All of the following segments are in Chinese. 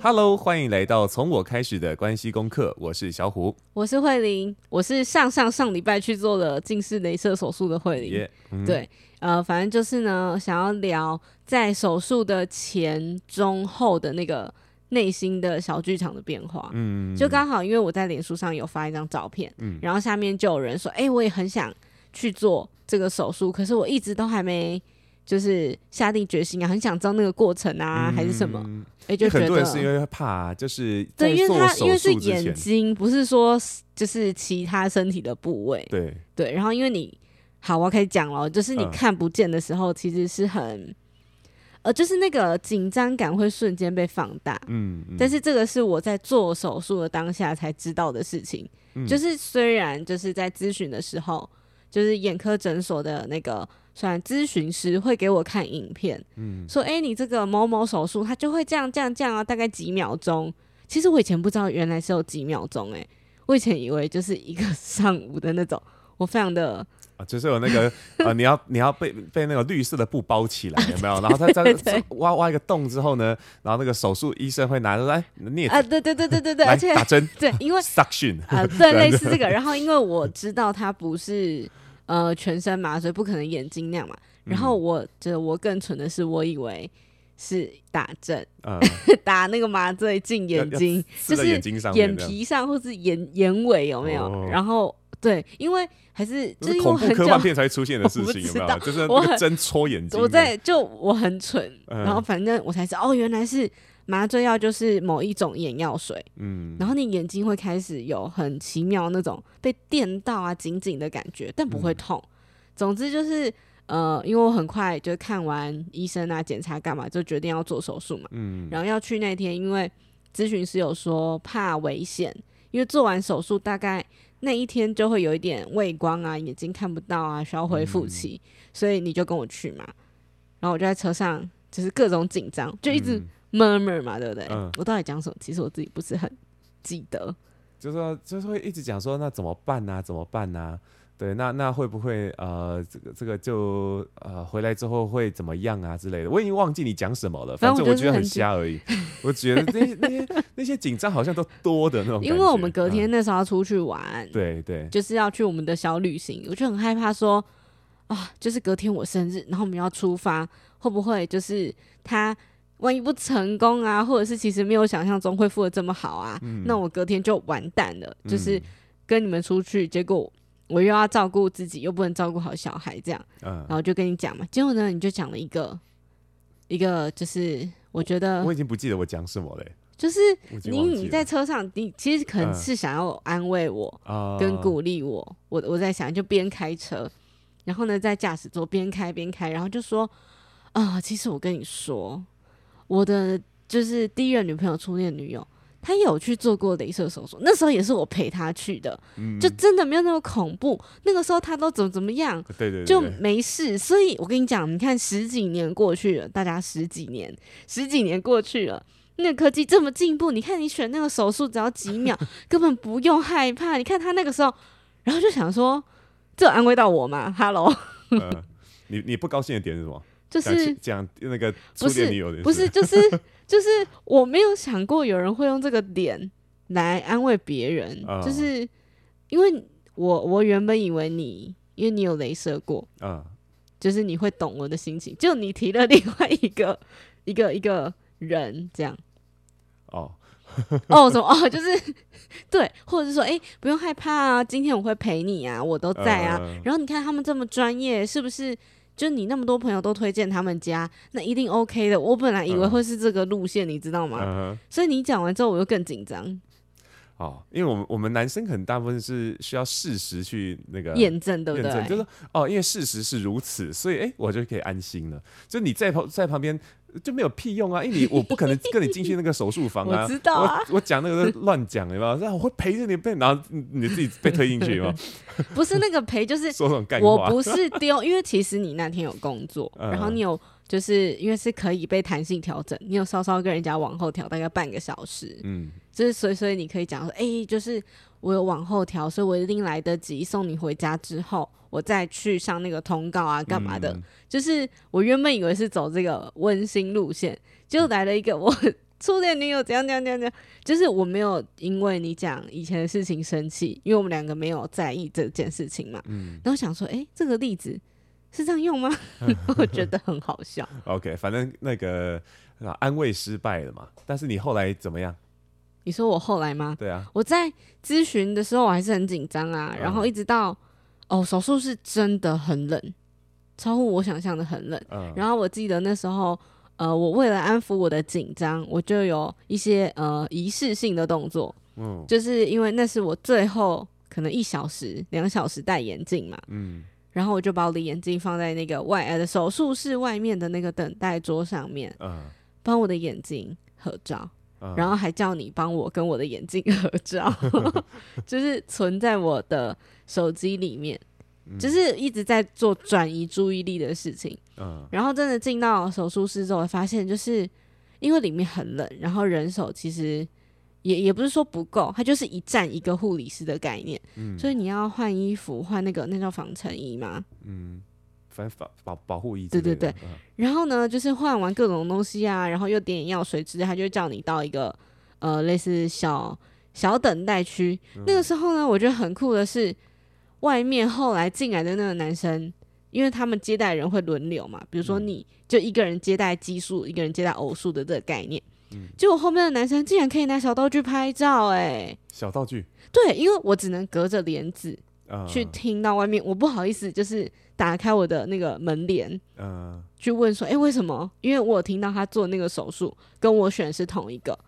Hello，欢迎来到从我开始的关系功课。我是小虎，我是慧玲，我是上上上礼拜去做了近视雷射手术的慧玲。Yeah, 嗯、对，呃，反正就是呢，想要聊在手术的前、中、后的那个内心的小剧场的变化。嗯，就刚好因为我在脸书上有发一张照片，嗯，然后下面就有人说，哎、欸，我也很想去做这个手术，可是我一直都还没。就是下定决心啊，很想知道那个过程啊，嗯、还是什么？哎、欸，就觉得很多人是因为怕，就是对，因为他因为是眼睛，不是说就是其他身体的部位。对对，然后因为你好，我可以讲了，就是你看不见的时候，其实是很、嗯、呃，就是那个紧张感会瞬间被放大。嗯，嗯，但是这个是我在做手术的当下才知道的事情。嗯、就是虽然就是在咨询的时候，就是眼科诊所的那个。虽然咨询师会给我看影片，嗯，说，哎、欸，你这个某某手术，它就会这样这样这样啊，大概几秒钟。其实我以前不知道，原来是有几秒钟，哎，我以前以为就是一个 上午的那种。我非常的啊，就是有那个呃，你要你要被被那个绿色的布包起来，有没有？然后他在 挖挖一个洞之后呢，然后那个手术医生会拿出来镊啊，对对对对对对，而且打针，对，因为 suction 啊，对，类似这个。然后因为我知道它不是。呃，全身麻醉不可能眼睛那样嘛。然后我觉得我更蠢的是，我以为是打针，嗯、打那个麻醉进眼睛，就是眼皮上或是眼眼尾有没有？哦、然后对，因为还是就是恐怖科幻片才出现的事情，有没有？就是那个针戳眼睛。我在就我很蠢，嗯、然后反正我才知道哦，原来是。麻醉药就是某一种眼药水，嗯，然后你眼睛会开始有很奇妙那种被电到啊，紧紧的感觉，但不会痛。嗯、总之就是，呃，因为我很快就看完医生啊检查干嘛，就决定要做手术嘛，嗯，然后要去那天，因为咨询师有说怕危险，因为做完手术大概那一天就会有一点畏光啊，眼睛看不到啊，需要恢复期，嗯、所以你就跟我去嘛，然后我就在车上就是各种紧张，就一直。Murmur 嘛，对不对？嗯，我到底讲什么？其实我自己不是很记得。就是说，就是会一直讲说，那怎么办呢、啊？怎么办呢、啊？对，那那会不会呃，这个这个就呃回来之后会怎么样啊之类的？我已经忘记你讲什么了。反正我觉得很瞎而已。我觉得那些那些那些紧张好像都多的那种。因为我们隔天那时候要出去玩，嗯、对对，就是要去我们的小旅行，我就很害怕说啊，就是隔天我生日，然后我们要出发，会不会就是他？万一不成功啊，或者是其实没有想象中恢复的这么好啊，嗯、那我隔天就完蛋了。嗯、就是跟你们出去，结果我又要照顾自己，又不能照顾好小孩，这样，嗯、然后就跟你讲嘛。结果呢，你就讲了一个一个，就是我觉得我，我已经不记得我讲什么嘞。就是你你在车上，你其实可能是想要安慰我，嗯、跟鼓励我。我我在想，就边开车，然后呢，在驾驶座边开边开，然后就说啊、呃，其实我跟你说。我的就是第一任女朋友，初恋女友，她有去做过镭射手术，那时候也是我陪她去的，嗯、就真的没有那么恐怖。那个时候她都怎么怎么样，对对对，就没事。所以我跟你讲，你看十几年过去了，大家十几年，十几年过去了，那个科技这么进步，你看你选那个手术只要几秒，根本不用害怕。你看他那个时候，然后就想说，这有安慰到我吗？Hello，、呃、你你不高兴的点是什么？就是讲那个初恋女友的，不是，不是，就是 就是我没有想过有人会用这个点来安慰别人，哦、就是因为我我原本以为你，因为你有镭射过，哦、就是你会懂我的心情，就你提了另外一个一个一个人这样，哦。哦什么？哦，就是对，或者是说哎、欸、不用害怕啊，今天我会陪你啊，我都在啊，呃、然后你看他们这么专业，是不是？就你那么多朋友都推荐他们家，那一定 OK 的。我本来以为会是这个路线，嗯、你知道吗？嗯、所以你讲完之后，我又更紧张。哦，因为我们我们男生可能大部分是需要事实去那个验证，对不对？就是哦，因为事实是如此，所以哎、欸，我就可以安心了。就你在旁在旁边。就没有屁用啊！因为你我不可能跟你进去那个手术房啊！我知道啊，我讲那个乱讲，有没有？然后我会陪着你被，然后你自己被推进去吗？不是那个陪，就是 说这种干话。我不是丢，因为其实你那天有工作，然后你有就是因为是可以被弹性调整，你有稍稍跟人家往后调大概半个小时，嗯，就是所以所以你可以讲说，哎、欸，就是我有往后调，所以我一定来得及送你回家之后。我再去上那个通告啊，干嘛的？嗯、就是我原本以为是走这个温馨路线，就来了一个我 初恋女友怎样怎样怎样怎样，就是我没有因为你讲以前的事情生气，因为我们两个没有在意这件事情嘛。嗯，然后想说，哎、欸，这个例子是这样用吗？我觉得很好笑。OK，反正那个安慰失败了嘛，但是你后来怎么样？你说我后来吗？对啊，我在咨询的时候我还是很紧张啊，然后一直到、嗯、哦手术室真的很冷，超乎我想象的很冷。嗯，然后我记得那时候。呃，我为了安抚我的紧张，我就有一些呃仪式性的动作，嗯，就是因为那是我最后可能一小时、两小时戴眼镜嘛，嗯，然后我就把我的眼镜放在那个外呃手术室外面的那个等待桌上面，嗯，帮我的眼睛合照，嗯，然后还叫你帮我跟我的眼镜合照，就是存在我的手机里面。就是一直在做转移注意力的事情，嗯，然后真的进到手术室之后，发现就是因为里面很冷，然后人手其实也也不是说不够，它就是一站一个护理师的概念，嗯，所以你要换衣服，换那个那叫防尘衣吗，嗯，反正保保保护衣，对对对，嗯，然后呢，就是换完各种东西啊，然后又点眼药水之类，他就叫你到一个呃类似小小等待区，嗯，那个时候呢，我觉得很酷的是。外面后来进来的那个男生，因为他们接待人会轮流嘛，比如说你就一个人接待奇数，一个人接待偶数的这个概念。嗯，结果后面的男生竟然可以拿小道具拍照，哎，小道具？对，因为我只能隔着帘子去听到外面，我不好意思就是打开我的那个门帘，嗯，去问说，哎，为什么？因为我有听到他做那个手术跟我选是同一个，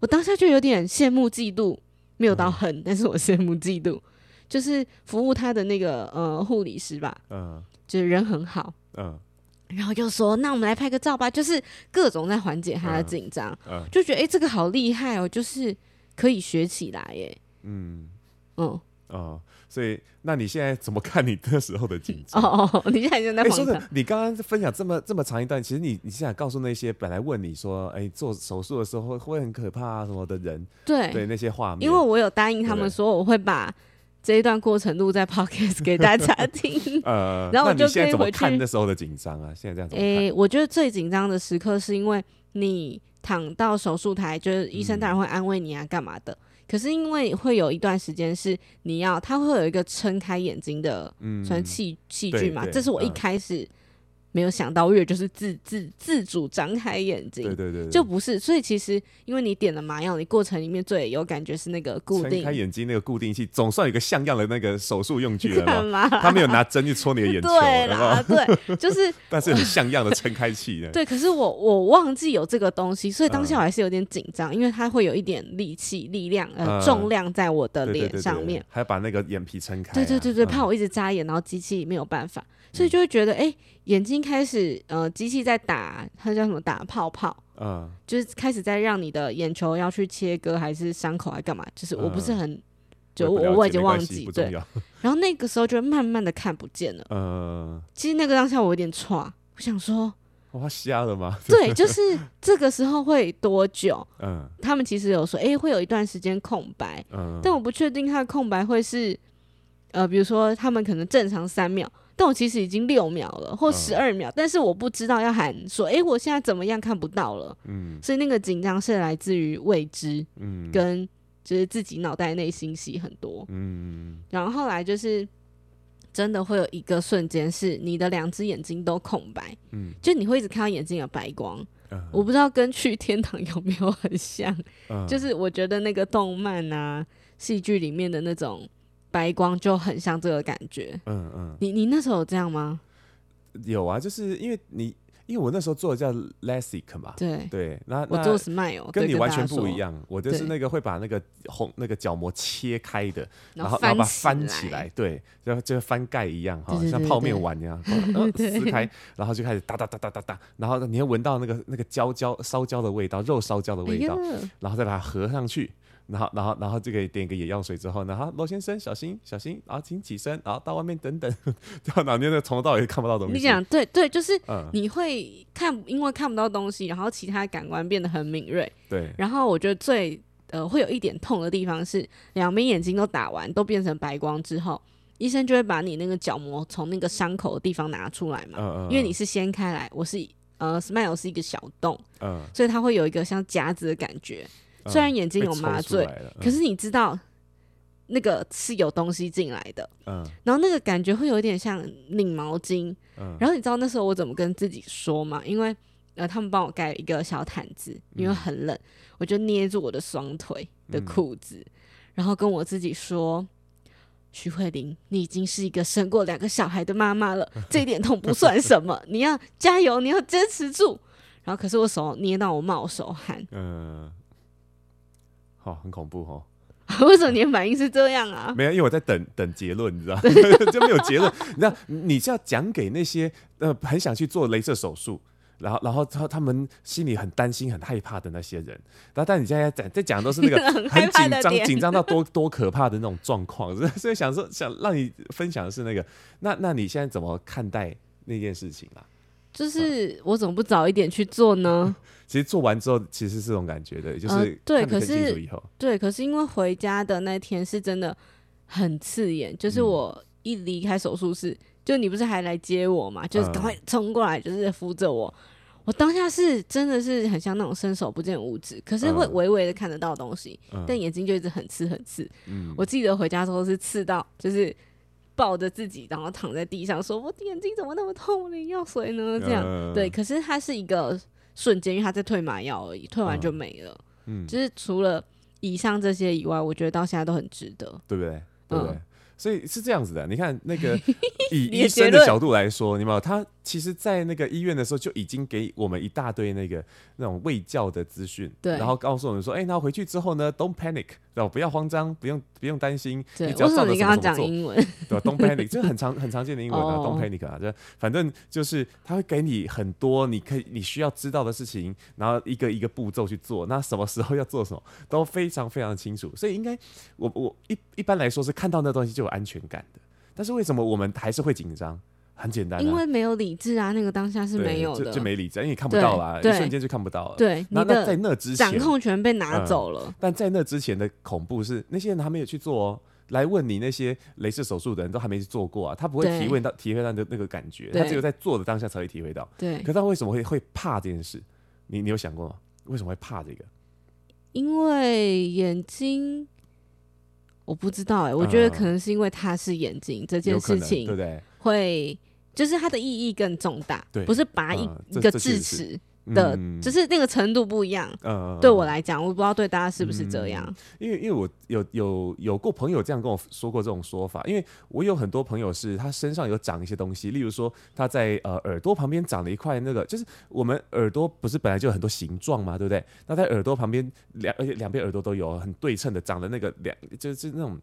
我当下就有点羡慕嫉妒，没有到恨，但是我羡慕嫉妒。就是服务他的那个呃护理师吧，嗯，就是人很好，嗯，然后就说那我们来拍个照吧，就是各种在缓解他的紧张，嗯，就觉得哎、欸、这个好厉害哦，就是可以学起来耶，嗯。嗯。哦，所以那你现在怎么看你那时候的紧张？哦哦，你现在在说的，你刚刚分享这么这么长一段，其实你你现在告诉那些本来问你说哎、欸、做手术的时候会会很可怕啊什么的人，对对那些画面，因为我有答应他们说我会把。这一段过程录在 podcast 给大家听，呃，然后我就可以回去看那时候的紧张啊。现在这样子，哎，我觉得最紧张的时刻是因为你躺到手术台，就是医生当然会安慰你啊，干嘛的。嗯、可是因为会有一段时间是你要，它会有一个撑开眼睛的，嗯，算器器具嘛，这是我一开始。嗯没有想到，我以为就是自自自主张开眼睛，对对对，对，就不是。所以其实，因为你点了麻药，你过程里面最有感觉是那个固定开眼睛那个固定器，总算有一个像样的那个手术用具了 嘛。他没有拿针去戳你的眼球，对啦，对，就是，但是很像样的撑开器呢。对，可是我我忘记有这个东西，所以当下我还是有点紧张，嗯、因为它会有一点力气、力量、呃，重量在我的脸上面，还要把那个眼皮撑开、啊。对对对对，怕我一直眨眼，然后机器没有办法。所以就会觉得，哎、欸，眼睛开始，呃，机器在打，它叫什么？打泡泡，嗯，就是开始在让你的眼球要去切割，还是伤口，还干嘛？就是我不是很，嗯、就我我已经忘记，对。然后那个时候就慢慢的看不见了，嗯。其实那个当下我有点错，我想说，哇，瞎了吗？对，就是这个时候会多久？嗯，他们其实有说，哎、欸，会有一段时间空白，嗯，但我不确定它的空白会是，呃，比如说他们可能正常三秒。但我其实已经六秒了，或十二秒，嗯，但是我不知道要喊说，哎、欸，我现在怎么样看不到了，嗯，所以那个紧张是来自于未知，嗯，跟就是自己脑袋内心戏很多，嗯，然后后来就是真的会有一个瞬间是你的两只眼睛都空白，嗯，就你会一直看到眼睛有白光，嗯，我不知道跟去天堂有没有很像，嗯，就是我觉得那个动漫啊、戏剧里面的那种。白光就很像这个感觉，嗯嗯，你你那时候有这样吗？有啊，就是因为你因为我那时候做的叫 LASIK 嘛，对对，那我做 SMILE，跟你完全不一样，我就是那个会把那个红那个角膜切开的，然后然后把它翻起来，对，就就翻盖一样哈，像泡面碗一样，撕开，然后就开始哒哒哒哒哒哒，然后你会闻到那个那个焦焦烧焦的味道，肉烧焦的味道，然后再把它合上去。然后，然后，然后就可以点一个眼药水之后呢，好，罗先生小心小心，然后请起身，然后到外面等等，然后那边从头到尾看不到东西。你讲对对，就是你会看，因为看不到东西，然后其他感官变得很敏锐。对。然后我觉得最呃会有一点痛的地方是，两边眼睛都打完，都变成白光之后，医生就会把你那个角膜从那个伤口的地方拿出来嘛。嗯嗯。因为你是掀开来，我是呃，smile 是一个小洞，嗯，所以它会有一个像夹子的感觉。虽然眼睛有麻醉，嗯、可是你知道那个是有东西进来的，嗯，然后那个感觉会有点像拧毛巾，嗯，然后你知道那时候我怎么跟自己说吗？因为呃，他们帮我盖一个小毯子，因为很冷，嗯、我就捏住我的双腿的裤子，嗯、然后跟我自己说：“徐慧玲，你已经是一个生过两个小孩的妈妈了，这一点痛不算什么，你要加油，你要坚持住。”然后可是我手捏到我冒手汗，嗯。哦，很恐怖哦！为什么你的反应是这样啊？没有，因为我在等等结论，你知道，就没有结论。你知道，你是要讲给那些呃很想去做镭射手术，然后然后他他们心里很担心、很害怕的那些人。然后，但你现在在在讲的都是那个很紧张、紧张到多多可怕的那种状况，所以想说想让你分享的是那个。那那你现在怎么看待那件事情啊？就是我怎么不早一点去做呢？其实做完之后，其实是这种感觉的，就是、呃、对，可是对，可是因为回家的那天是真的很刺眼，就是我一离开手术室，嗯、就你不是还来接我嘛？就是赶快冲过来，就是扶着我。嗯、我当下是真的是很像那种伸手不见五指，可是会微微的看得到东西，嗯、但眼睛就一直很刺很刺。嗯、我记得回家之后是刺到，就是。抱着自己，然后躺在地上，说：“我的眼睛怎么那么痛？呢药水呢？”这样、呃、对，可是它是一个瞬间，因为他在退麻药而已，退完就没了。嗯，就是除了以上这些以外，我觉得到现在都很值得，对不对？对不对？嗯所以是这样子的，你看那个 以医生的角度来说，你有没有？他其实，在那个医院的时候就已经给我们一大堆那个那种卫教的资讯，对，然后告诉我们说，哎、欸，那回去之后呢，Don't panic，对吧？不要慌张，不用不用担心，对你只要照着什么怎么做，对吧？Don't panic，这很常很常见的英文啊、oh.，Don't panic 啊，这反正就是他会给你很多你可以你需要知道的事情，然后一个一个步骤去做，那什么时候要做什么都非常非常的清楚，所以应该我我一一般来说是看到那东西就有安全感的，但是为什么我们还是会紧张？很简单、啊，因为没有理智啊，那个当下是没有的，就就没理智，因为你看不到啦，一瞬间就看不到了。对，那那在那之前，掌控权被拿走了、嗯。但在那之前的恐怖是，那些人还没有去做哦，来问你那些镭射手术的人都还没去做过啊，他不会体会到体会到的那个感觉，他只有在做的当下才会体会到。对，可他为什么会会怕这件事？你你有想过吗？为什么会怕这个？因为眼睛。我不知道哎、欸，我觉得可能是因为他是眼睛、嗯、这件事情，对不对？会就是它的意义更重大，对，不是拔一、嗯、一个智齿。的，嗯、就是那个程度不一样。嗯，对我来讲，我不知道对大家是不是这样。嗯、因为，因为我有有有过朋友这样跟我说过这种说法。因为我有很多朋友是他身上有长一些东西，例如说他在呃耳朵旁边长了一块那个，就是我们耳朵不是本来就有很多形状嘛，对不对？那在耳朵旁边两而且两边耳朵都有很对称的长的那个两就是那种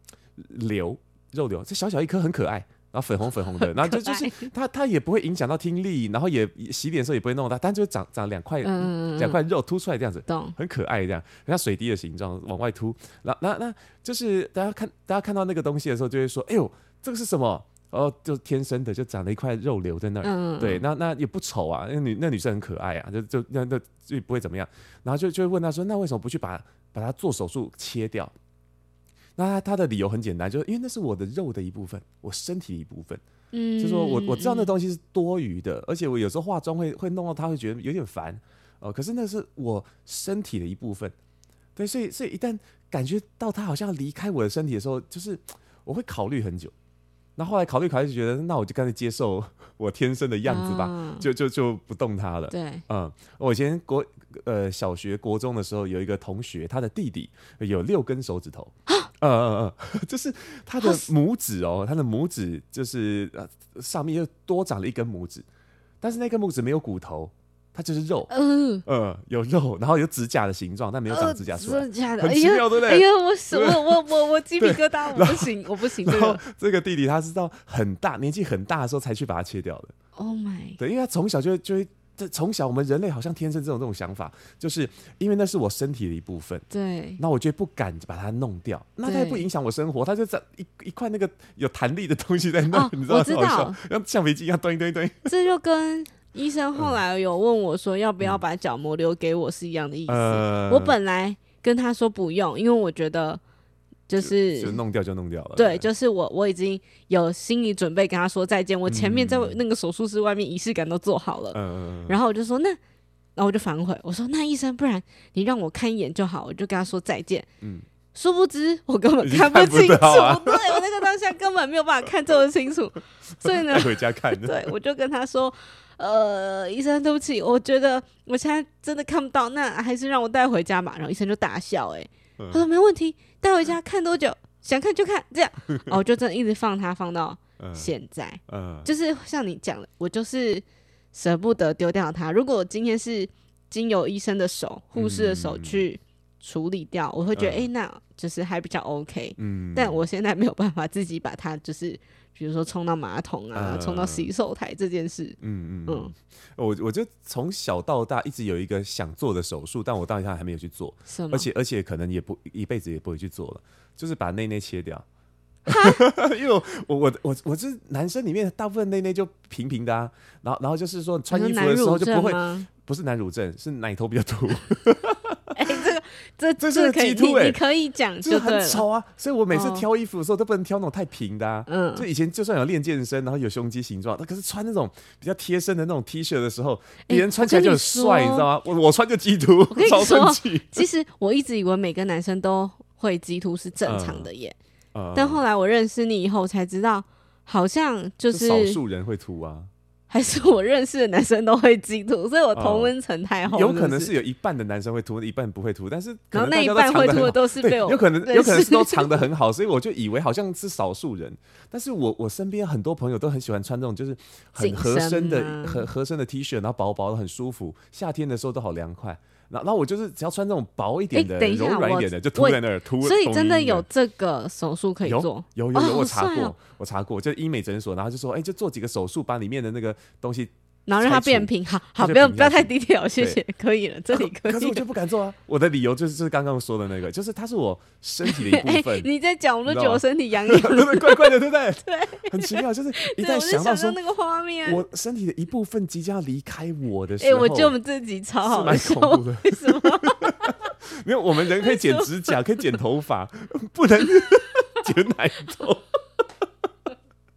瘤肉瘤，这小小一颗很可爱。然后粉红粉红的，然后就就是它它也不会影响到听力，然后也洗脸的时候也不会弄到，但就长长两块两块肉凸出来这样子，很可爱这样，像水滴的形状往外凸。那那那就是大家看大家看到那个东西的时候，就会说：“哎呦，这个是什么？”哦，就天生的，就长了一块肉瘤在那儿。对，那那也不丑啊，那女那女生很可爱啊，就就那那就不会怎么样。然后就就会问他说：“那为什么不去把把它做手术切掉？”那他他的理由很简单，就是因为那是我的肉的一部分，我身体的一部分。嗯，就是说我我知道那东西是多余的，而且我有时候化妆会会弄到他会觉得有点烦，哦、呃，可是那是我身体的一部分。对，所以所以一旦感觉到他好像要离开我的身体的时候，就是我会考虑很久。那后来考虑考虑就觉得，那我就干脆接受我天生的样子吧，啊、就就就不动它了。对，嗯，我以前国呃小学国中的时候，有一个同学，他的弟弟有六根手指头。嗯 嗯嗯，就是他的拇指哦，他的拇指就是呃上面又多长了一根拇指，但是那根拇指没有骨头，它就是肉，嗯嗯，有肉，然后有指甲的形状，但没有长指甲出来，很奇妙，对不对？哎呀，我我我我我鸡皮疙瘩，我不行，我不行。然后这个弟弟他是到很大年纪很大的时候才去把它切掉的。Oh my，对，因为他从小就就会。这从小我们人类好像天生这种这种想法，就是因为那是我身体的一部分。对，那我就不敢把它弄掉，那它也不影响我生活，它就在一一块那个有弹力的东西在那，你知道吗？像橡皮筋一样蹲一蹲一蹲。这就跟医生后来有问我说要不要把角膜留给我是一样的意思。我本来跟他说不用，因为我觉得。就是就弄掉就弄掉了。对，就是我我已经有心理准备跟他说再见，我前面在那个手术室外面仪式感都做好了。嗯，然后我就说那，然后我就反悔，我说那医生，不然你让我看一眼就好，我就跟他说再见。嗯，殊不知我根本看不清楚，啊、对我那个当下根本没有办法看这么清楚，所以呢，回家看。对，我就跟他说。呃，医生，对不起，我觉得我现在真的看不到，那还是让我带回家吧。然后医生就大笑，欸，哎、嗯，他说没问题，带回家看多久，想看就看，这样。哦，就真的一直放它放到现在，就是像你讲的，我就是舍不得丢掉它。如果今天是经由医生的手、护士的手去处理掉，嗯、我会觉得，哎、嗯欸，那就是还比较 OK。嗯，但我现在没有办法自己把它就是。比如说冲到马桶啊，冲、呃、到洗手台这件事，嗯嗯嗯，我我就从小到大一直有一个想做的手术，但我到现在还没有去做，吗而且而且可能也不一辈子也不会去做了，就是把内内切掉，因为我我我我是男生里面大部分内内就平平的啊，然后然后就是说穿衣服的时候就不会，不是男乳症，是奶头比较凸。哎，这个这这是可以，你可以讲，就是很丑啊。所以我每次挑衣服的时候都不能挑那种太平的啊。嗯，就以前就算有练健身，然后有胸肌形状，那可是穿那种比较贴身的那种 T 恤的时候，别人穿起来就很帅，你知道吗？我我穿就激凸，超生气。其实我一直以为每个男生都会激凸是正常的耶，但后来我认识你以后才知道，好像就是少数人会凸啊。还是我认识的男生都会激凸，所以我同温层太厚。有可能是有一半的男生会涂，一半不会涂，但是然后那一半会涂的都是被我有可能有可能是都藏得很好，所以我就以为好像是少数人。但是我我身边很多朋友都很喜欢穿这种就是很合身的很合身的 T 恤，然后薄薄的很舒服，夏天的时候都好凉快。然后我就是只要穿这种薄一点的、柔软一点的，就凸在那儿凸。所以真的有这个手术可以做？有有有，我查过，我查过，就医美诊所，然后就说，哎，就做几个手术，把里面的那个东西。然后让它变平，好好，不要不要太低调，谢谢，可以了，这里可以。可是我就不敢做啊，我的理由就是就是刚刚说的那个，就是它是我身体的一部 分。你在讲，我都觉得我身体痒痒，怪怪的，对不对？对，很奇妙，就是一旦想到说那个画面，我身体的一部分即将要离开我的时候，哎，我觉得我们自己超好蛮恐怖的。为什么？没有，我们人可以剪指甲，可以剪头发，不能剪奶头。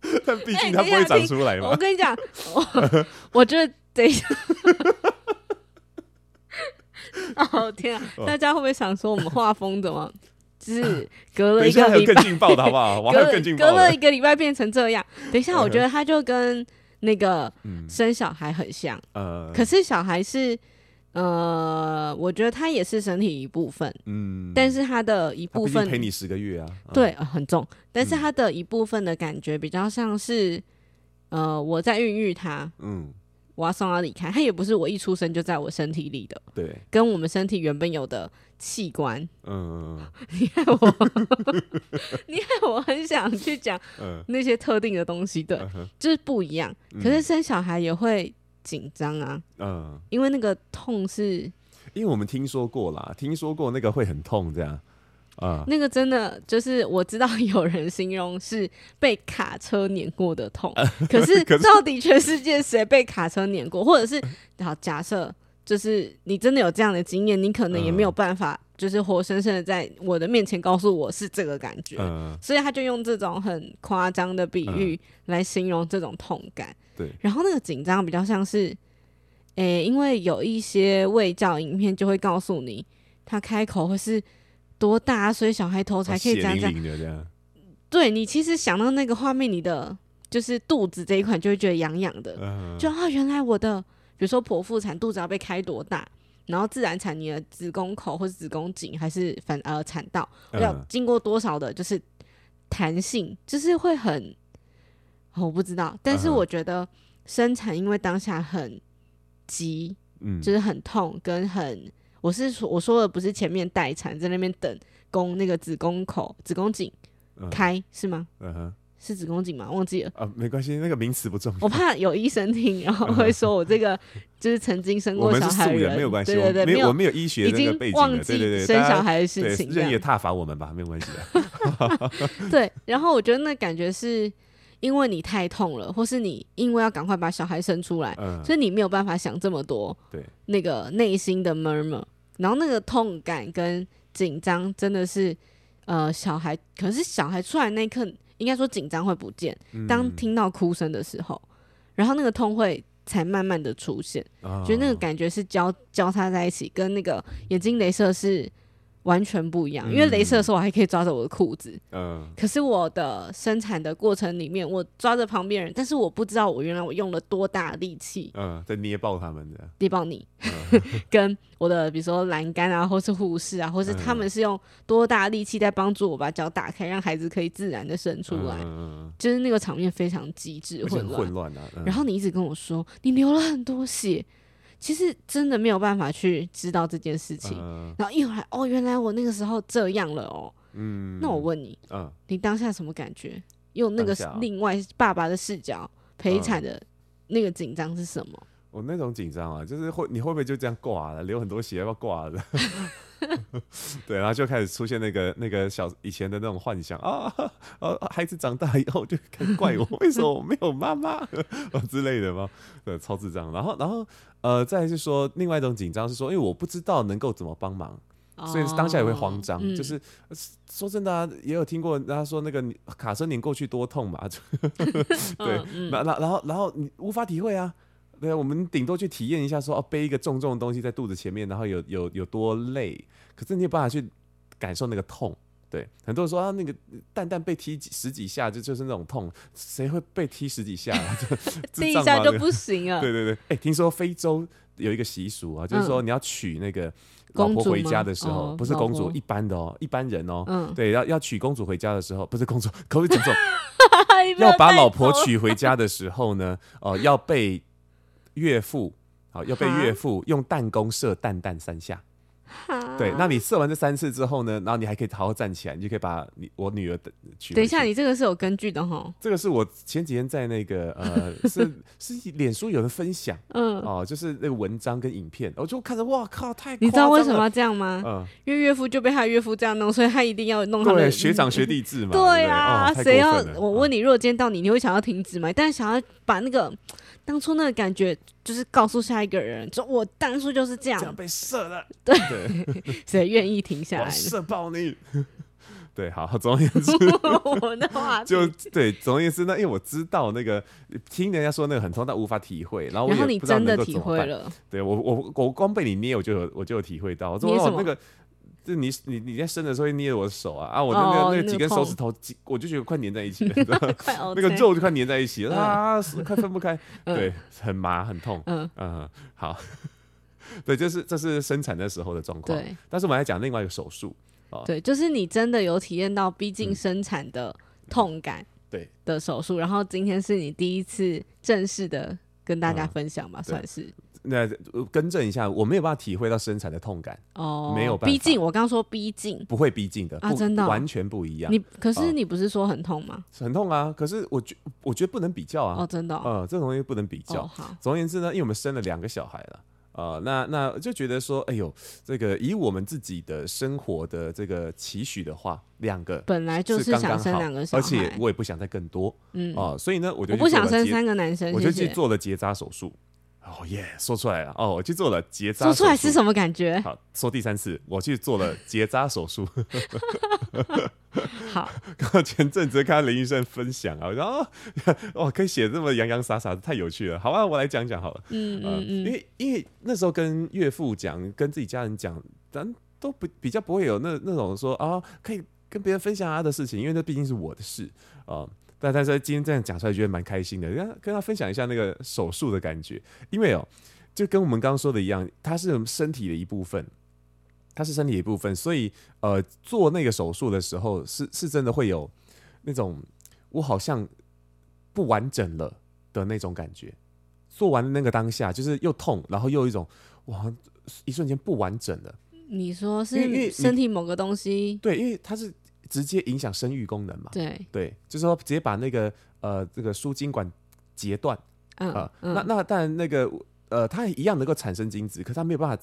但毕竟它不会长出来嘛。我跟你讲，我我觉得等一下，哦天啊！大家会不会想说我们画风怎么，就是隔了一个礼拜更劲爆的好不好？隔隔了一个礼拜变成这样。等一下，我觉得他就跟那个生小孩很像。呃，可是小孩是。呃，我觉得它也是身体一部分，嗯，但是它的一部分陪你十个月啊，对，呃，很重，但是它的一部分的感觉比较像是，呃，我在孕育它，嗯，我要送它离开，它也不是我一出生就在我身体里的，对，跟我们身体原本有的器官，嗯，你看我，你看我很想去讲那些特定的东西，对，就是不一样，可是生小孩也会。紧张啊，嗯，因为那个痛是，因为我们听说过啦，听说过那个会很痛，这样，啊、嗯，那个真的就是我知道有人形容是被卡车碾过的痛，可是到底全世界谁被卡车碾过，或者是好假设就是你真的有这样的经验，你可能也没有办法，就是活生生的在我的面前告诉我是这个感觉，嗯、所以他就用这种很夸张的比喻来形容这种痛感。对，然后那个紧张比较像是，诶、欸，因为有一些卫教影片就会告诉你，他开口会是多大，所以小孩头才可以这样这样。对，你其实想到那个画面，你的就是肚子这一块就会觉得痒痒的，嗯、就啊，原来我的，比如说剖腹产肚子要被开多大，然后自然产你的子宫口或者子宫颈还是反呃产道要经过多少的，就是弹性，就是会很。我不知道，但是我觉得生产因为当下很急，嗯，就是很痛跟很，我是说我说的不是前面待产在那边等宫那个子宫口子宫颈开是吗？嗯哼，是子宫颈吗？忘记了啊，没关系，那个名词不重要。我怕有医生听，然后会说我这个就是曾经生过小孩的人，没有关系，对对对，没有我没有医学已经，忘记生小孩的事情，任意挞伐我们吧，没有关系的。对，然后我觉得那感觉是。因为你太痛了，或是你因为要赶快把小孩生出来，嗯、所以你没有办法想这么多。对，那个内心的 murmur，然后那个痛感跟紧张真的是，呃，小孩可是小孩出来那一刻，应该说紧张会不见。当听到哭声的时候，嗯、然后那个痛会才慢慢的出现，哦、觉得那个感觉是交交叉在一起，跟那个眼睛镭射是。完全不一样，因为镭射的时候我还可以抓着我的裤子，嗯，可是我的生产的过程里面，我抓着旁边人，但是我不知道我原来我用了多大力气，嗯，在捏爆他们的，捏爆你，嗯、跟我的比如说栏杆啊，或是护士啊，或是他们是用多大力气在帮助我把脚打开，让孩子可以自然的生出来，嗯、就是那个场面非常机智混乱，混乱啊，嗯、然后你一直跟我说你流了很多血。其实真的没有办法去知道这件事情，呃、然后一会儿哦，原来我那个时候这样了哦。嗯，那我问你，嗯、你当下什么感觉？用那个另外爸爸的视角陪产的那个紧张是什么？我、呃、那种紧张啊，就是会你会不会就这样挂了，流很多血要挂了？对，然后就开始出现那个那个小以前的那种幻想啊，啊，孩子长大以后就开始怪我，为什么我没有妈妈啊 之类的吗？对，超智障。然后，然后呃，再是说另外一种紧张是说，因为我不知道能够怎么帮忙，所以当下也会慌张。哦嗯、就是说真的、啊，也有听过人家说那个卡车碾过去多痛嘛，对，那那、嗯、然后然后你无法体会啊。对，我们顶多去体验一下说，说哦，背一个重重的东西在肚子前面，然后有有有多累，可是你有办法去感受那个痛。对，很多人说啊，那个蛋蛋被踢几十几下，就就是那种痛，谁会被踢十几下啊？踢一下就不行啊。对对对，哎，听说非洲有一个习俗啊，就是说你要娶那个老婆回家的时候，嗯、不是公主，一般的哦，一般人哦，嗯、对，要要娶公主回家的时候，不是公主，可不可以讲错？要把老婆娶回家的时候呢，哦、呃，要被。岳父，好，要被岳父用弹弓射蛋蛋三下。哈对，那你射完这三次之后呢？然后你还可以好好站起来，你就可以把你我女儿的娶。等一下，你这个是有根据的哈。这个是我前几天在那个呃，是是脸书有人分享，嗯，哦，就是那个文章跟影片，我就看着，哇靠，太了。你知道为什么要这样吗？嗯，因为岳父就被他岳父这样弄，所以他一定要弄他的学长学弟制嘛。对啊，谁要？我问你，如果今天到你，你会想要停止吗？但是想要把那个。当初那个感觉，就是告诉下一个人，说我当初就是这样，这样被射了，对，谁愿意停下来？射爆你！对，好，总而言之，我的话就对，总而言之，那因为我知道那个听人家说那个很痛，但无法体会，然后我也不知道能够怎么办。对我，我我光被你捏，我就有我就有体会到，我说哦那个。就你你你在生的时候会捏我的手啊啊！我的那个那个几根手指头，几我就觉得快粘在一起了，那个肉就快粘在一起了啊，快分不开，对，很麻很痛，嗯。嗯，好，对，这是这是生产的时候的状况。对，但是我们来讲另外一个手术，对，就是你真的有体验到逼近生产的痛感，对。的手术，然后今天是你第一次正式的跟大家分享吧，算是。那更正一下，我没有办法体会到生产的痛感哦，没有办法。逼近，我刚刚说逼近，不会逼近的啊，真的完全不一样。你可是你不是说很痛吗？很痛啊！可是我觉我觉得不能比较啊。哦，真的。呃，这种东西不能比较。好。总而言之呢，因为我们生了两个小孩了，呃，那那就觉得说，哎呦，这个以我们自己的生活的这个期许的话，两个本来就是想生两个小孩，而且我也不想再更多，嗯啊，所以呢，我就不想生三个男生，我就去做了结扎手术。哦耶，说出来了哦，我去做了结扎。说出来是什么感觉？好，说第三次，我去做了结扎手术。好，前阵子看林医生分享啊，然后哦，可以写这么洋洋洒洒的，太有趣了。好啊，我来讲讲好了。嗯嗯嗯，因为因为那时候跟岳父讲，跟自己家人讲，咱都不比较不会有那那种说啊，可以跟别人分享他的事情，因为那毕竟是我的事啊。但但是今天这样讲出来，觉得蛮开心的。跟跟他分享一下那个手术的感觉，因为哦，就跟我们刚刚说的一样，它是身体的一部分，它是身体的一部分，所以呃，做那个手术的时候，是是真的会有那种我好像不完整了的那种感觉。做完那个当下，就是又痛，然后又一种哇，一瞬间不完整了。你说是身体某个东西？对，因为它是。直接影响生育功能嘛？对对，就是说直接把那个呃这个输精管截断，嗯、呃、嗯，那那当然那个呃它一样能够产生精子，可是它没有办法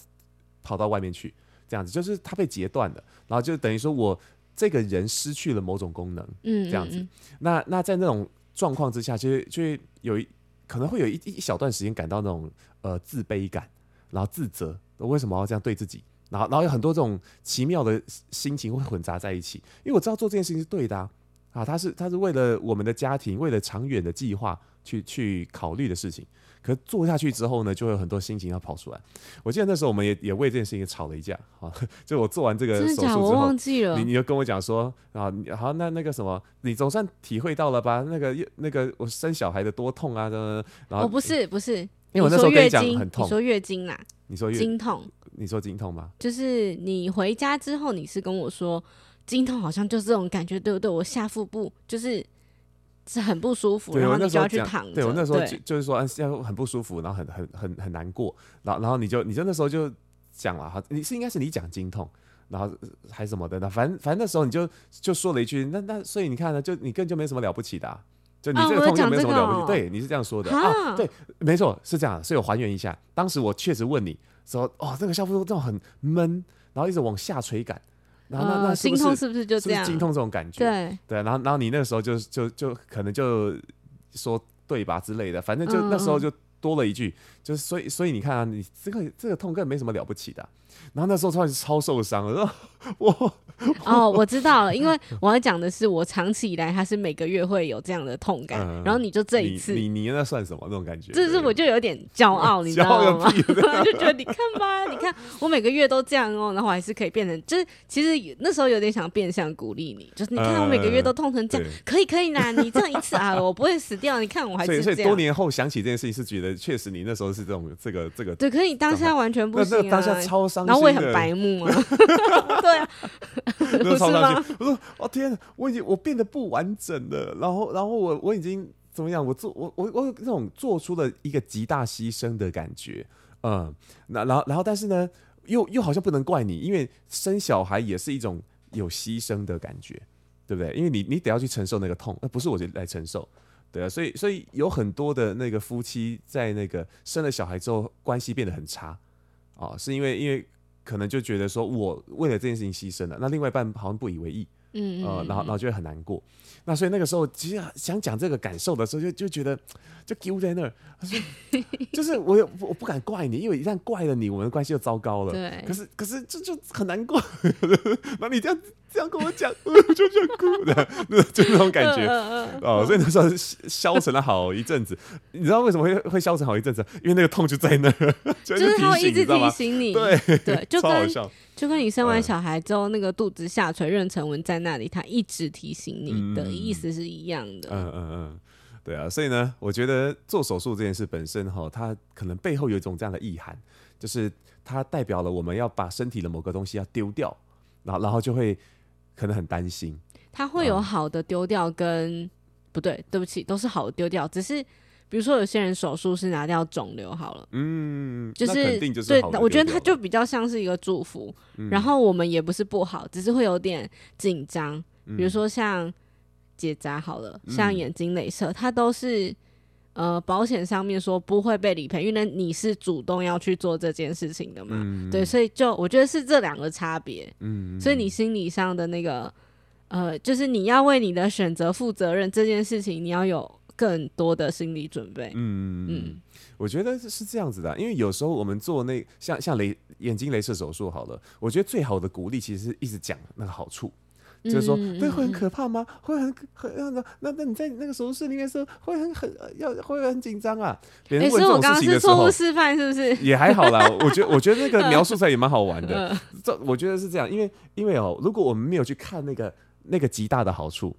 跑到外面去，这样子就是它被截断了，然后就等于说我这个人失去了某种功能，嗯，这样子。那那在那种状况之下，就会就会有一可能会有一一小段时间感到那种呃自卑感，然后自责，我为什么要这样对自己？然后然后有很多这种奇妙的心情会混杂在一起，因为我知道做这件事情是对的啊，啊，他是他是为了我们的家庭，为了长远的计划去去考虑的事情。可做下去之后呢，就会有很多心情要跑出来。我记得那时候我们也也为这件事情吵了一架啊。就我做完这个手术之后，我忘记了，你你就跟我讲说啊，好，那那个什么，你总算体会到了吧？那个那个我生小孩的多痛啊！然后我不是不是，因为我那时候跟你讲很痛，你说月经啦，你说经痛，你说经痛吗？就是你回家之后，你是跟我说经痛，好像就是这种感觉，对不对？我下腹部就是。是很不舒服，然后你就要去躺着。对，我那时候就就是说，现在很不舒服，然后很很很很难过，然后然后你就你就那时候就讲了哈，你是应该是你讲经痛，然后还什么的，那反正反正那时候你就就说了一句，那那所以你看呢，就你根本就没什么了不起的，啊，就你这个痛就没什么了不起，啊哦，对，你是这样说的啊，对，没错，是这样，所以我还原一下，当时我确实问你说，哦，这个下腹部这种很闷，然后一直往下垂感。然后那那心痛是不是就这样？心痛这种感觉，对对。然后然后你那个时候就就就可能就说对吧之类的，反正就那时候就多了一句，就是所以所以你看啊，你这个这个痛根本没什么了不起的。然后那时候超超受伤了，我哦，我知道了，因为 我要讲的是，我长期以来他是每个月会有这样的痛感，嗯、然后你就这一次，你你，你那算什么那种感觉？就是我就有点骄傲，你知道吗？就觉得你看吧，你看我每个月都这样哦，然后还是可以变成，就是其实那时候有点想变相鼓励你，就是你看我每个月都痛成这样，嗯、可以可以啦，你这样一次啊，我不会死掉，你看我还是这样。所以所以多年后想起这件事情，是觉得确实你那时候是这种这个这个。对，可是你当下完全不行啊，当下超伤心。然后我也很白目啊，对啊，不是吗？我说哦天，我已经我变得不完整了，然后然后我我已经怎么样？我做我我我有那种做出了一个极大牺牲的感觉，嗯，那然后然后但是呢，又又好像不能怪你，因为生小孩也是一种有牺牲的感觉，对不对？因为你你得要去承受那个痛，那不是我来承受，对啊，所以所以有很多的那个夫妻在那个生了小孩之后，关系变得很差啊，是因为因为。可能就觉得说，我为了这件事情牺牲了，那另外一半好像不以为意，嗯，嗯，呃，然后然后就会很难过。那所以那个时候，其实想讲这个感受的时候，就就觉得就丢在那儿。就是我我不敢怪你，因为一旦怪了你，我们的关系就糟糕了。对。可是可是这就，就很难过。那你这样这样跟我讲，我就想哭的，那 就那种感觉哦。所以那时候消沉了好一阵子。你知道为什么会会消沉好一阵子？因为那个痛就在那儿，就是他会一直提醒你。对对，就跟就跟你生完小孩之后，那个肚子下垂、妊娠纹在那里，他一直提醒你的。意思是一样的，嗯嗯嗯，对啊，所以呢，我觉得做手术这件事本身哈，它可能背后有一种这样的意涵，就是它代表了我们要把身体的某个东西要丢掉，然后然后就会可能很担心，它会有好的丢掉跟、嗯、不对，对不起，都是好的丢掉，只是比如说有些人手术是拿掉肿瘤好了，嗯，就是对，我觉得它就比较像是一个祝福，嗯、然后我们也不是不好，只是会有点紧张，比如说像。结扎好了，像眼睛镭射，它都是呃保险上面说不会被理赔，因为你是主动要去做这件事情的嘛，嗯、对，所以就我觉得是这两个差别，嗯，所以你心理上的那个呃，就是你要为你的选择负责任这件事情，你要有更多的心理准备，嗯嗯，我觉得是这样子的，因为有时候我们做那像像雷眼睛镭射手术好了，我觉得最好的鼓励其实是一直讲那个好处。就是说，对，会很可怕吗？会很很那那那那你在那个手术室里面说会很很要会很紧张啊？别人问这种事情的时候，错误示范是不是？也还好啦，我觉得我觉得那个 描述出来也蛮好玩的。这我觉得是这样，因为因为哦，如果我们没有去看那个那个极大的好处，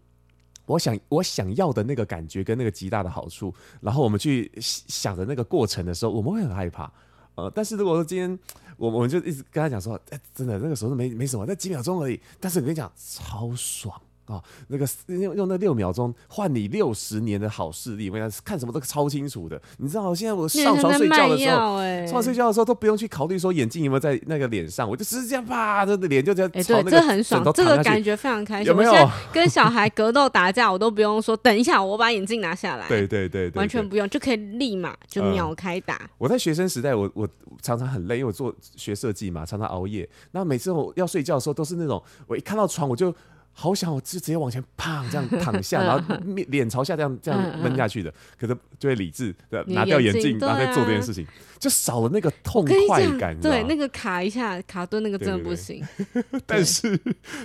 我想我想要的那个感觉跟那个极大的好处，然后我们去想着那个过程的时候，我们会很害怕。呃，但是如果说今天我我们就一直跟他讲说，哎、真的那个时候没没什么，那几秒钟而已。但是我跟你讲，超爽。啊、哦，那个用用那六秒钟换你六十年的好视力，我跟你讲看什么都超清楚的。你知道，现在我上床睡觉的时候，上床睡觉的时候都不用去考虑说眼镜有没有在那个脸上，我就直接这样啪，这脸就这样。哎、这很爽，这个感觉非常开心。有没有？跟小孩格斗打架，我都不用说，等一下我把眼镜拿下来。对对，对对对，完全不用，就可以立马就秒开打。呃、我在学生时代，我我常常很累，因为我做学设计嘛，常常熬夜。那每次我要睡觉的时候，都是那种我一看到床我就。好想我就直接往前砰这样躺下，然后 面脸朝下这样这样闷下去的，可是就会理智的拿掉眼镜，然后再做这件事情，就少了那个痛快感。对，那个卡一下卡顿那个真的不行。但是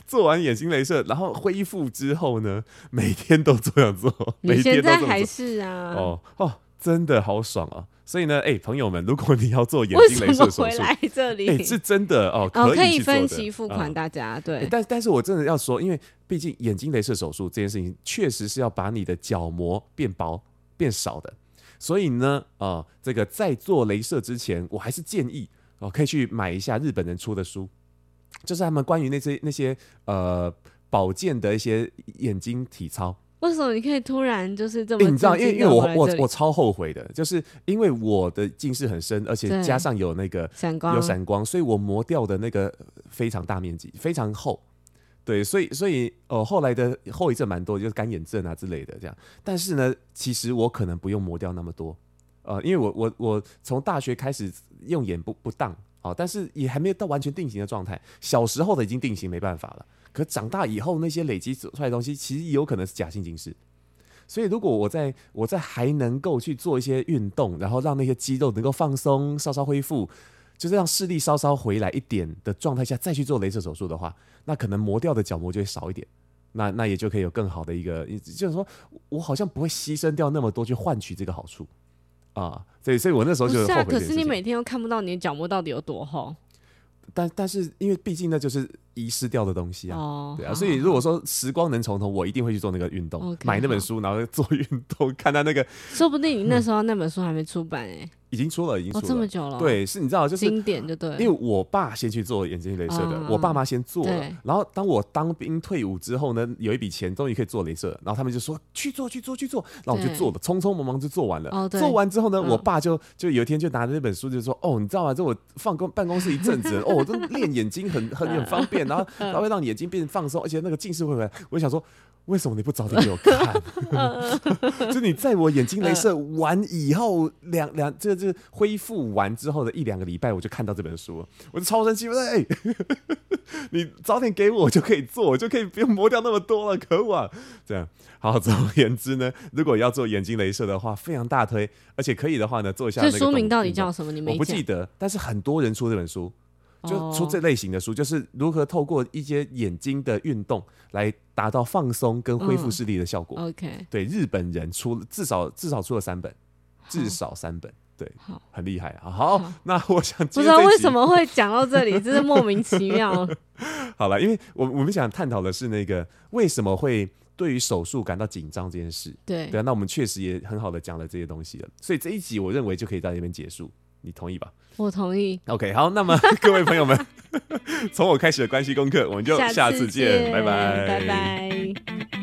做完眼睛镭射，然后恢复之后呢，每天都这样做，每天都还是啊。哦哦，真的好爽啊！所以呢，哎、欸，朋友们，如果你要做眼睛镭射手术，回来这里，哎、欸，是真的哦，可以，哦可以分期付款，大家、嗯、对。欸、但但是我真的要说，因为毕竟眼睛镭射手术这件事情，确实是要把你的角膜变薄、变少的。所以呢，啊、呃，这个在做镭射之前，我还是建议哦，可以去买一下日本人出的书，就是他们关于那些那些呃保健的一些眼睛体操。为什么你可以突然就是这么、欸？你知道，因为因为我我我超后悔的，就是因为我的近视很深，而且加上有那个闪光，有闪光，所以我磨掉的那个非常大面积，非常厚。对，所以所以哦、呃，后来的后遗症蛮多，就是干眼症啊之类的这样。但是呢，其实我可能不用磨掉那么多，呃，因为我我我从大学开始用眼不不当啊，但是也还没有到完全定型的状态。小时候的已经定型，没办法了。可长大以后，那些累积出来的东西，其实也有可能是假性近视。所以，如果我在我在还能够去做一些运动，然后让那些肌肉能够放松、稍稍恢复，就是让视力稍稍回来一点的状态下，再去做镭射手术的话，那可能磨掉的角膜就会少一点。那那也就可以有更好的一个，就是说我好像不会牺牲掉那么多去换取这个好处啊。所以，所以我那时候就后悔。是啊，可是你每天都看不到你的角膜到底有多厚。但但是，因为毕竟那就是。遗失掉的东西啊，oh, 对啊，所以如果说时光能重头，我一定会去做那个运动，okay, 买那本书，然后做运动，看他那个。说不定你那时候那本书还没出版哎、欸。已经出了，已经出了、哦、这么久了。对，是你知道，就是经典，就对。因为我爸先去做眼睛镭射的，嗯、我爸妈先做了。然后当我当兵退伍之后呢，有一笔钱，终于可以做镭射，然后他们就说去做，去做，去做。然后我就做了，匆匆忙忙就做完了。哦、做完之后呢，嗯、我爸就就有一天就拿着那本书就说：“哦，你知道吗？这我放公办公室一阵子，哦，我都练眼睛很很很方便，然后它会让你眼睛变放松，而且那个近视会回来。”我就想说。为什么你不早点给我看？就你在我眼睛镭射完以后两两这个这恢复完之后的一两个礼拜，我就看到这本书，我就超生气，我说：“哎，你早点给我就可以做，我就可以不用磨掉那么多了，可恶啊！”这样，好，总而言之呢，如果要做眼睛镭射的话，非常大推，而且可以的话呢，做一下那个。这书名到底叫什么？你没我不记得，但是很多人出这本书。就出这类型的书，就是如何透过一些眼睛的运动来达到放松跟恢复视力的效果。嗯、OK，对，日本人出至少至少出了三本，至少三本，对，好，很厉害啊。好，好那我想不知道为什么会讲到这里，真是莫名其妙。好了，因为我我们想探讨的是那个为什么会对于手术感到紧张这件事。对，对啊，那我们确实也很好的讲了这些东西了，所以这一集我认为就可以在这边结束。你同意吧？我同意。OK，好，那么 各位朋友们，从我开始的关系功课，我们就下次见，次见，拜拜，拜拜。